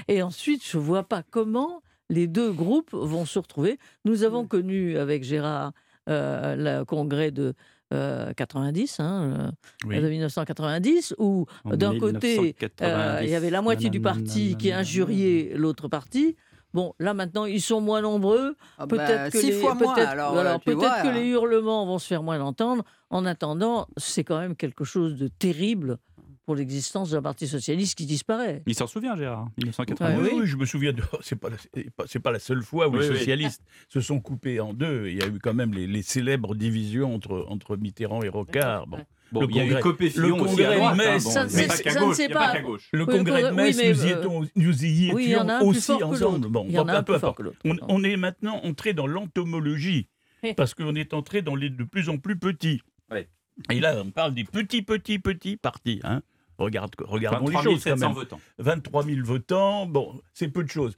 et ensuite je vois pas comment les deux groupes vont se retrouver. Nous avons connu avec Gérard le congrès de euh, 90, hein, Oui. euh, de 1990, où d'un côté, 1990. euh, il y avait la moitié du parti qui injuriait l'autre parti. Bon, là maintenant, ils sont moins nombreux. Ah bah, Peut-être que, six les, fois moins, peut-être- alors, euh, peut-être vois, que euh. les hurlements vont se faire moins entendre. En attendant, c'est quand même quelque chose de terrible pour l'existence d'un parti socialiste qui disparaît. Il s'en souvient Gérard, Oui, 1980. oui, oui. oui, je me souviens de. C'est pas, la- c'est pas, la seule fois où Oui, les oui. socialistes se sont coupés en deux. Il y a eu quand même les, les célèbres divisions entre, entre Mitterrand et Rocard. Bon. Bon, Le il y a eu congrès- Copé Fillon le aussi à congrès droite, de hein, Metz. Le Oui, congrès de Metz, oui, nous, y euh, étions, nous y étions Oui, il y en a un plus aussi ensemble. Bon, en un peu fort. On, on est maintenant entré dans l'entomologie, parce qu'on est entré dans les de plus en plus petits. Ouais. Et là, on parle des petits, petits, petits partis. Hein. Regarde, regardons les 23 choses quand 700 même. votants. 23 000 votants, bon, c'est peu de choses.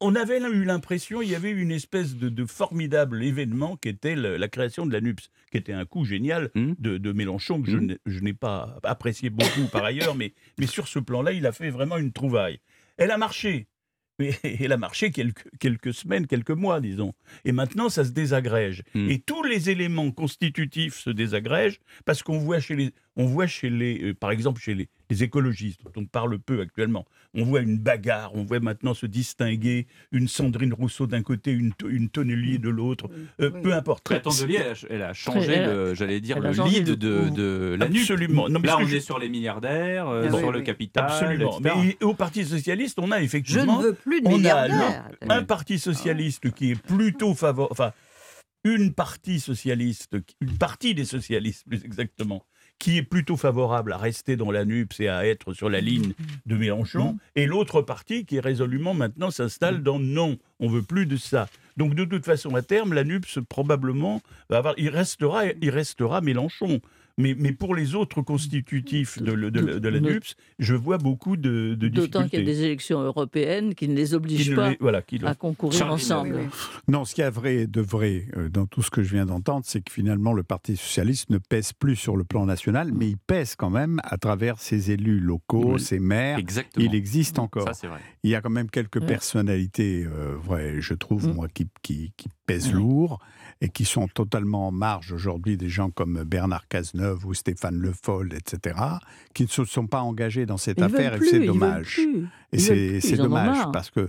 On avait eu l'impression, il y avait une espèce de, de formidable événement qui était le- la création de la NUPS, qui était un coup génial Mhm. de, de Mélenchon, que je n'ai- je n'ai pas apprécié beaucoup par ailleurs, mais, mais sur ce plan-là, il a fait vraiment une trouvaille. Elle a marché. Mais elle a marché quelques, quelques semaines, quelques mois, disons. Et maintenant, ça se désagrège. Mhm. Et tous les éléments constitutifs se désagrègent parce qu'on voit chez les, on voit chez les, euh, par exemple, chez les, les écologistes, dont on parle peu actuellement, on voit une bagarre, on voit maintenant se distinguer une Sandrine Rousseau d'un côté, une, une Tonnelier de l'autre, Euh, Oui. peu importe. Très Tondelier, elle a, elle a changé, j'allais dire, le lead le- de, de la. Absolument. Non, mais Là, on je- est sur les milliardaires, euh, Ah sur oui, le capital, Absolument. etc. Mais au Parti Socialiste, on a Je effectivement ne veux plus de on a milliardaires. un parti socialiste qui est plutôt favorable, enfin, une partie socialiste, une partie des socialistes plus exactement, qui est plutôt favorable à rester dans la NUPS et à être sur la ligne de Mélenchon, et l'autre partie qui résolument maintenant s'installe dans non, on veut plus de ça. Donc de toute façon, à terme, la NUPS probablement va avoir, il restera, il restera Mélenchon. Mais, mais pour les autres constitutifs de, la- de la De- NUPS, je vois beaucoup de, de D'autant qu'il y a difficultés. des élections européennes qui ne les obligent pas les- voilà, qui le- à concourir ensemble. Oui, oui. Non, ce qu'il y a vrai, de vrai euh, dans tout ce que je viens d'entendre, c'est que finalement le Parti socialiste ne pèse plus sur le plan national, mais il pèse quand même à travers ses élus locaux, Oui. ses maires. Exactement. Il existe encore. Ça, c'est vrai. Il y a quand même quelques Ouais. personnalités, euh, vraies, je trouve, Mm. moi, qui, qui, qui pèsent lourd et qui sont totalement en marge aujourd'hui des gens comme Bernard Cazeneuve ou Stéphane Le Foll, etc., qui ne se sont pas engagés dans cette Ils affaire et c'est dommage. Et c'est dommage parce que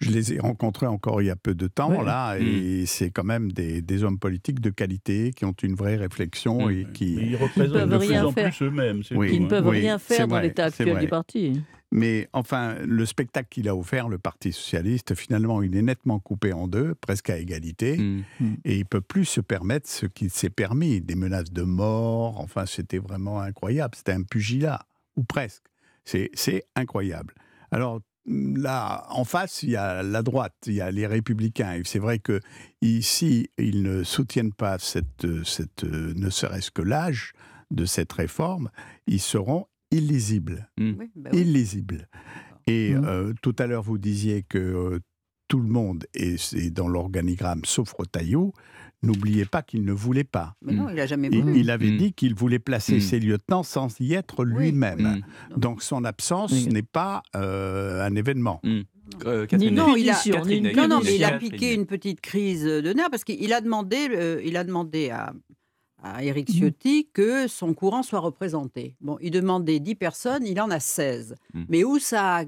je les ai rencontrés encore il y a peu de temps Ouais. là et c'est quand même des, des hommes politiques de qualité qui ont une vraie réflexion Mm. et qui. Mais ils représentent peuvent de rien plus en faire. plus eux-mêmes. Oui. Ils ne hein. peuvent Oui, rien faire dans l'état actuel du parti. Mais enfin, le spectacle qu'il a offert, le Parti socialiste, finalement, il est nettement coupé en deux, presque à égalité, Mm. et il peut plus se permettre ce qu'il s'est permis, des menaces de mort. Enfin, c'était vraiment incroyable. C'était un pugilat, ou presque. C'est incroyable. Alors là, en face, il y a la droite, il y a les républicains. Et c'est vrai que ici, ils ne soutiennent pas cette, cette, euh, ne serait-ce que l'âge de cette réforme. Ils seront illisibles Oui, bah oui. illisible. Et Mhm. euh, tout à l'heure, vous disiez que euh, tout le monde est dans l'organigramme sauf Rotaillot. N'oubliez pas qu'il ne voulait pas. Mais non, il n'a jamais voulu. il avait Mhm. dit qu'il voulait placer Mhm. ses lieutenants sans y être lui-même. Mm. Donc son absence n'est pas euh, un événement. Euh, Catherine non, il a- Catherine Non, mais il a piqué une petite crise de nerfs parce qu'il a demandé, euh, il a demandé à, à Éric Ciotti que son courant soit représenté. Bon, il demandait 10 personnes, il en a 16. Mm. Mais où ça a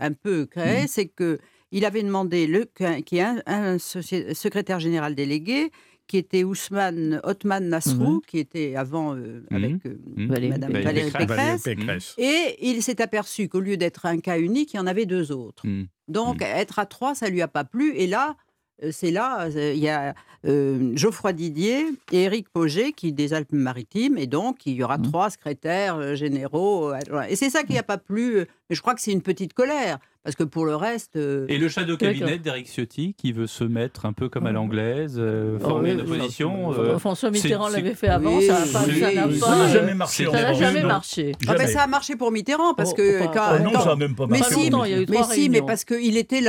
un peu créé, c'est que il avait demandé qu'il y ait un, secrétaire général délégué qui était Ousmane Othman Nasrou, Mhm. qui était avant euh, Mhm. avec euh, Mhm. Valérie Madame Pécresse. Valérie Valérie Pécresse. Pécresse. Et il s'est aperçu qu'au lieu d'être un cas unique, il y en avait deux autres. Donc, être à trois, ça lui a pas plu. Et là, euh, c'est là, il y a euh, Geoffroy Didier et Éric Poget qui des Alpes-Maritimes, et donc il y aura trois secrétaires généraux. Et c'est ça qui n'a pas plu. Mais je crois que c'est une petite colère, parce que pour le reste, euh, Et le shadow D'accord. cabinet d'Eric Ciotti qui veut se mettre un peu comme à l'anglaise, euh, Oh, former oui, une opposition. Enfin, euh, François Mitterrand l'avait fait avant, Oui, ça n'a pas, oui, jamais marché. ça n'a France. jamais Non. marché. ah ben, Jamais. ça a marché pour Mitterrand, parce Oh, que pas- quand- pas- Ah non, quand- ça n'a même pas Mais marché. si, longtemps, il y a eu Mais trois si, mais parce qu'il était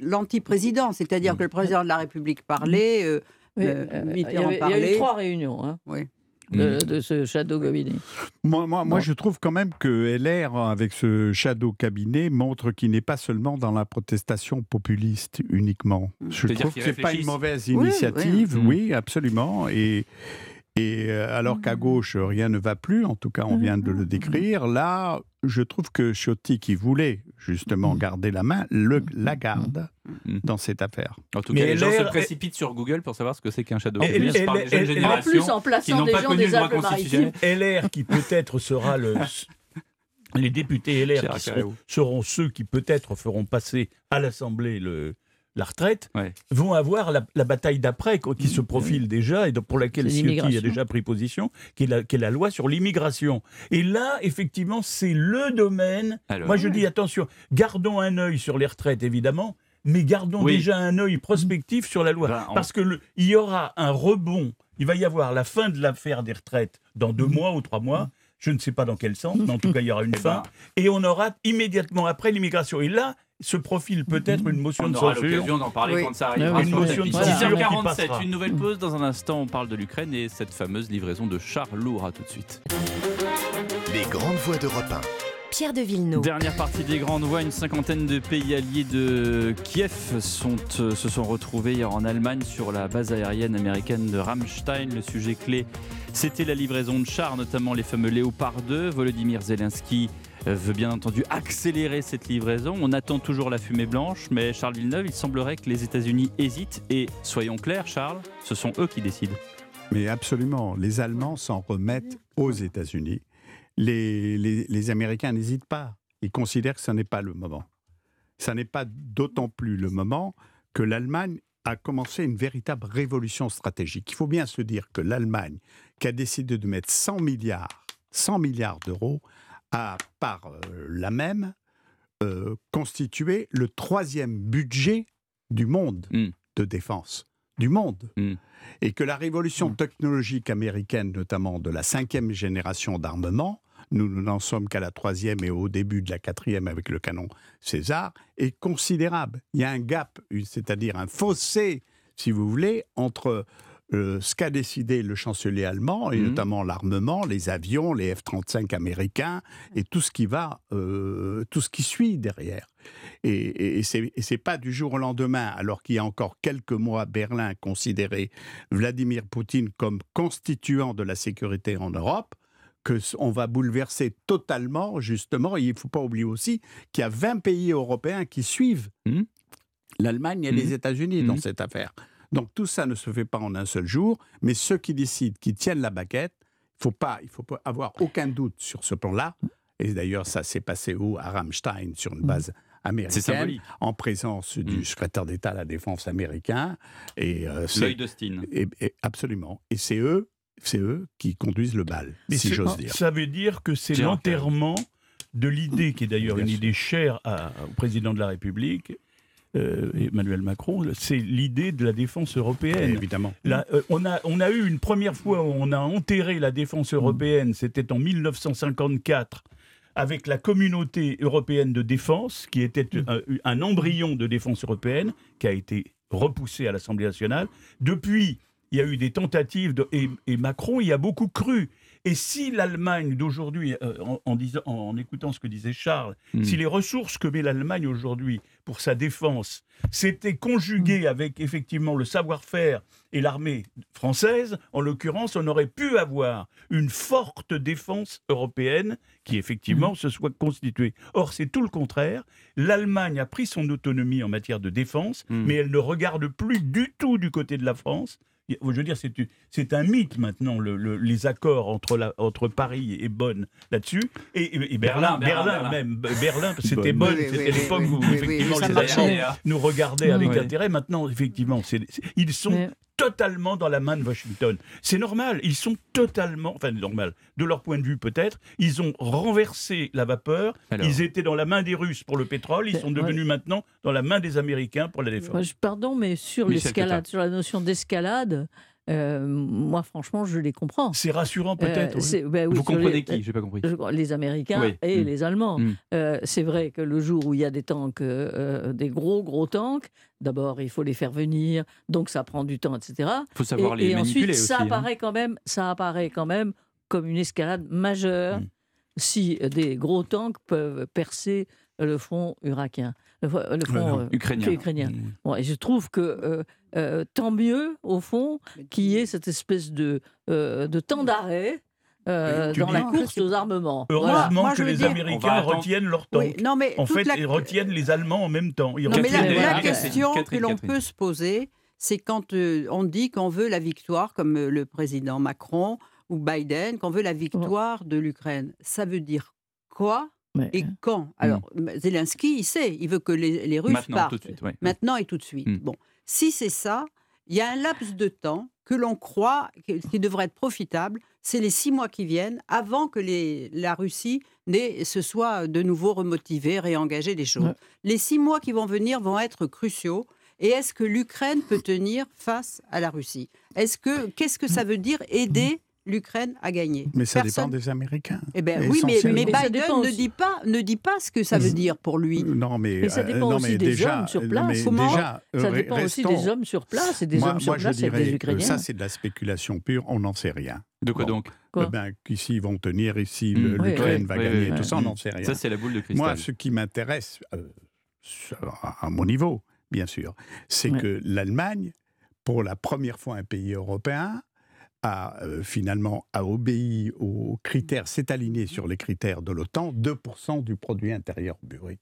l'anti-président, c'est-à-dire que le président de la République parlait, euh, Oui, il, y Mitterrand avait- il y a eu parlait. trois réunions hein, Oui. De, de ce shadow cabinet. Moi, moi, moi, je trouve quand même que LR, avec ce shadow cabinet, montre qu'il n'est pas seulement dans la protestation populiste uniquement. Je C'est-à-dire trouve que qu'ils c'est pas une mauvaise Oui, initiative, oui. oui, absolument. Et, et euh, alors qu'à gauche, rien ne va plus, en tout cas, on vient de le décrire, là, je trouve que Ciotti, qui voulait justement garder la main, le, la garde Mm. dans cette affaire. En tout Mais cas, les gens LR se précipitent sur Google pour savoir ce que c'est qu'un shadow Et- et- En plus, en plaçant des gens des Alpes-Maritimes. LR qui peut-être sera le. Les députés LR qui seront, seront ceux qui peut-être feront passer à l'Assemblée le, la retraite, Ouais. vont avoir la, la bataille d'après quoi, qui se profile déjà et pour laquelle Ciotti a déjà pris position, qui est la, qui est la loi sur l'immigration. Et là, effectivement, c'est le domaine. Alors, Moi, je dis attention, gardons un œil sur les retraites, évidemment, mais gardons Oui. déjà un œil prospectif sur la loi. Ben, on- Parce que le- il y aura un rebond. Il va y avoir la fin de l'affaire des retraites dans deux mois ou trois mois. Je ne sais pas dans quel sens, mais en tout cas, il y aura une Eh fin. ben, Et on aura immédiatement après l'immigration. Et là, se profile peut-être une motion on de aura censure. l'occasion d'en parler Oui. quand ça arrivera. Une motion de censure 6h47, qui passera. une nouvelle pause. Dans un instant, on parle de l'Ukraine et cette fameuse livraison de chars lourds. À tout de suite. Les grandes voix d'Europe 1. Pierre de Villeneuve. Dernière partie des grandes voies, une cinquantaine de pays alliés de Kiev sont, euh, se sont retrouvés hier en Allemagne sur la base aérienne américaine de Ramstein. Le sujet clé, c'était la livraison de chars, notamment les fameux Léopard 2. Volodymyr Zelensky euh, veut bien entendu accélérer cette livraison. On attend toujours la fumée blanche, mais Charles Villeneuve, il semblerait que les États-Unis hésitent. Et soyons clairs, Charles, ce sont eux qui décident. Mais absolument, les Allemands s'en remettent aux États-Unis. Les, les- Américains n'hésitent pas. Ils considèrent que ce n'est pas le moment. Ça n'est pas d'autant plus le moment que l'Allemagne a commencé une véritable révolution stratégique. Il faut bien se dire que l'Allemagne, qui a décidé de mettre 100 milliards, 100 milliards d'euros, a par euh, la même euh, constitué le troisième budget du monde Mm. de défense. Du monde Mm. et que la révolution technologique américaine, notamment de la cinquième génération d'armement, nous n'en sommes qu'à la troisième et au début de la quatrième avec le canon César, est considérable. Il y a un gap, c'est-à-dire un fossé, si vous voulez, entre euh, ce qu'a décidé le chancelier allemand, et Mhm. notamment l'armement, les avions, les F-35 américains, et tout ce qui va, euh, tout ce qui suit derrière. Et, et, c'est pas du jour au lendemain, alors qu'il y a encore quelques mois, Berlin considérait Vladimir Poutine comme constituant de la sécurité en Europe, que on va bouleverser totalement, justement. Et il ne faut pas oublier aussi qu'il y a 20 pays européens qui suivent Mhm. l'Allemagne et Mhm. les États-Unis dans Mhm. cette affaire. Donc tout ça ne se fait pas en un seul jour, mais ceux qui décident, qui tiennent la baguette, il faut pas, il faut pas avoir aucun doute sur ce plan-là. Et d'ailleurs, ça s'est passé où? À Ramstein, sur une base C'est américaine, en présence du Mhm. secrétaire d'État à la Défense américain. Et euh, c'est- L'œil d'Austin. et- et- absolument. Et c'est eux, c'est eux qui conduisent le bal, Mais si j'ose dire. Ça veut dire que c'est l'enterrement de l'idée, qui est d'ailleurs une idée chère à- au président de la République, euh, Emmanuel Macron, c'est l'idée de la défense européenne. Évidemment. Là, euh, on, a, on a eu une première fois où on a enterré la défense européenne, c'était en 1954, avec la communauté européenne de défense, qui était un, un embryon de défense européenne, qui a été repoussé à l'Assemblée nationale. Depuis, il y a eu des tentatives, de- et, et Macron y a beaucoup cru. Et si l'Allemagne d'aujourd'hui, euh, en, en disant- en écoutant ce que disait Charles, Mhm. si les ressources que met l'Allemagne aujourd'hui pour sa défense s'étaient conjuguées avec effectivement le savoir-faire et l'armée française, en l'occurrence, on aurait pu avoir une forte défense européenne qui effectivement se soit constituée. Or, c'est tout le contraire. L'Allemagne a pris son autonomie en matière de défense, mais elle ne regarde plus du tout du côté de la France. Je veux dire, c'est un mythe maintenant, le- le- les accords entre, la, entre Paris et Bonn là-dessus. Et, Berlin, Berlin, Berlin, Berlin, Berlin. même. Berlin, c'était Bonn. Oui, c'était oui, l'époque oui, où effectivement les. Allemands nous regardaient avec intérêt. Maintenant, effectivement, ils sont Mais- totalement dans la main de Washington. C'est normal, ils sont totalement, enfin normal, de leur point de vue peut-être, ils ont renversé la vapeur, Alors. ils étaient dans la main des Russes pour le pétrole, ils Mais- sont devenus maintenant dans la main des Américains pour la défense. Moi, je- pardon, mais sur l'escalade, sur la notion d'escalade, euh, moi, franchement, je les comprends. C'est rassurant Euh, peut-être. ben oui, Vous sur les- comprenez qui? J'ai pas compris. je- les Américains Oui. et Mm. les Allemands. Mm. Euh, c'est vrai que le jour où il y a des tanks, euh, euh, des gros gros tanks, d'abord il faut les faire venir, donc ça prend du temps, etc. Il faut savoir et, les et manipuler ensuite, aussi. ça hein. apparaît quand même, ça apparaît quand même comme une escalade majeure Mm. si des gros tanks peuvent percer le front irakien, le, le front non, euh, ukrainien. ukrainien. Bon, et je trouve que euh, euh, tant mieux, au fond, qu'il y ait cette espèce de, euh, de temps d'arrêt euh, dans dis- la course aux armements. Heureusement Voilà. Moi, que les dire- Américains attendre. retiennent Oui, non, mais En fait, la- ils retiennent les Allemands en même temps. Ils Non, mais la, les la question Catherine, que l'on peut se poser, c'est quand euh, on dit qu'on veut la victoire, comme euh, le président Macron ou Biden, qu'on veut la victoire de l'Ukraine. Ça veut dire quoi Mais, et quand? Alors, Zelensky, il sait, il veut que les, les Russes Maintenant, partent. tout de suite. ouais. Maintenant et tout de suite. Mm. Bon, si c'est ça, il y a un laps de temps que l'on croit qui devrait être profitable, c'est les six mois qui viennent avant que les, la Russie se soit de nouveau remotivée, réengagée des choses. Ouais. Les six mois qui vont venir vont être cruciaux. Et est-ce que l'Ukraine peut tenir face à la Russie? Est-ce que qu'est-ce que ça veut dire aider l'Ukraine à gagner Mais ça Personne- dépend des Américains. Eh ben oui, mais, Biden ne dit pas ne dit pas ce que ça veut dire pour lui. Non, mais, Mais ça euh, dépend aussi des déjà, hommes sur place. Comment déjà, Ça dépend aussi des hommes sur place et des moi, hommes sur moi, place dirais des que Ukrainiens. ça, c'est de la spéculation pure. On n'en sait rien. De quoi Bon. donc? Quoi? Eh ben, qu'ici, ils vont tenir, ici, l'Ukraine oui, va oui, gagner, oui, tout oui. ça, on n'en sait rien. Ça, c'est la boule de cristal. Moi, ce qui m'intéresse, euh, à mon niveau, bien sûr, c'est que l'Allemagne, pour la première fois un pays européen, a euh, finalement a obéi aux critères, s'est aligné sur les critères de l'OTAN, 2% du produit intérieur brut.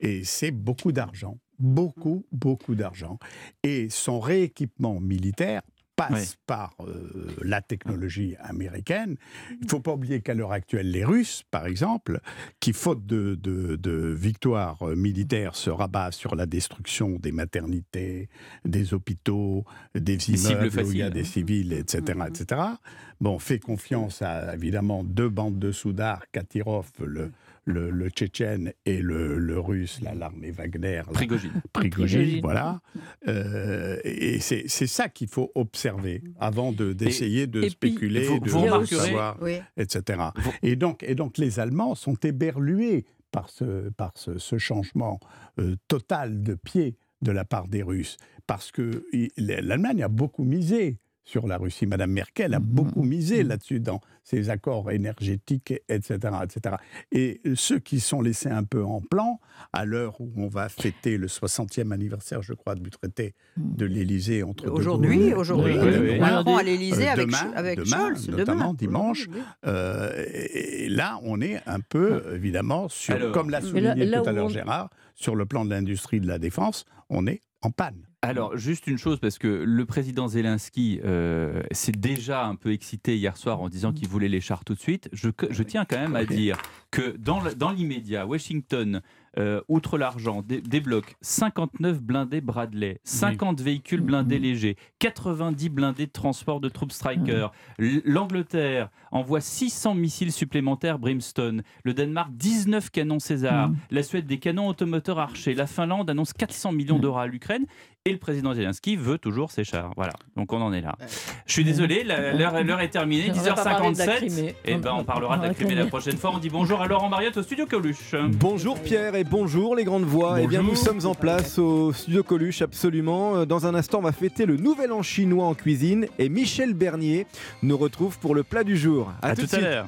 Et c'est beaucoup d'argent, beaucoup, beaucoup d'argent. Et son rééquipement militaire passe par euh, la technologie américaine. Il ne faut pas oublier qu'à l'heure actuelle, les Russes, par exemple, qui, faute de, de, de victoires euh, militaires, se rabattent sur la destruction des maternités, des hôpitaux, des immeubles où il y a des civils, etc., etc. Bon, fait confiance à, évidemment, deux bandes de soudards, Katirov, le, le, le Tchétchène, et le, le Russe, l'armée Wagner, Prigogine. Prigogine, voilà. Euh, et c'est c'est ça qu'il faut observer avant de- d'essayer de et puis, spéculer, vous- de, vous savoir, Oui. etc. Vous- Et donc, et donc les Allemands sont éberlués par ce, par ce, ce changement euh, total de pied de la part des Russes, parce que l'Allemagne a beaucoup misé sur la Russie. Madame Merkel a Mhm. beaucoup misé Mhm. là-dessus dans ses accords énergétiques, etc., etc. Et ceux qui sont laissés un peu en plan, à l'heure où on va fêter le 60e anniversaire, je crois, du traité de l'Élysée entre Aujourd'hui, aujourd'hui, Oui, oui, à l'Élysée Euh, avec, demain, Sch- avec demain, Scholz, notamment demain. dimanche. Euh, et là, on est un peu, évidemment, sur, Alors, comme l'a souligné là- là tout à l'heure on- Gérard, sur le plan de l'industrie de la défense, on est en panne. Alors, juste une chose, parce que le président Zelensky euh, s'est déjà un peu excité hier soir en disant qu'il voulait les chars tout de suite. Je, je tiens quand même à dire que dans, l'immédiat, Washington, euh, outre l'argent, dé- débloque 59 blindés Bradley, 50 véhicules blindés légers, 90 blindés de transport de troupes Striker. L'Angleterre envoie 600 missiles supplémentaires Brimstone. Le Danemark, 19 canons César. La Suède, des canons automoteurs Archer. La Finlande annonce 400 millions d'euros à l'Ukraine. Et le président Zelensky veut toujours ses chars. Voilà, donc on en est là. Je suis désolé, l'heure est terminée, On va pas parler de la 10h57. Crimée. Et ben on parlera de la Crimée la prochaine fois. On dit bonjour à Laurent Mariotte au studio Coluche. Bonjour Pierre et bonjour les grandes voix. Eh bien nous sommes en place au studio Coluche absolument. Euh, Dans un instant on va fêter le nouvel an chinois en cuisine et Michel Bernier nous retrouve pour le plat du jour. À, tout tout de à suite. l'heure.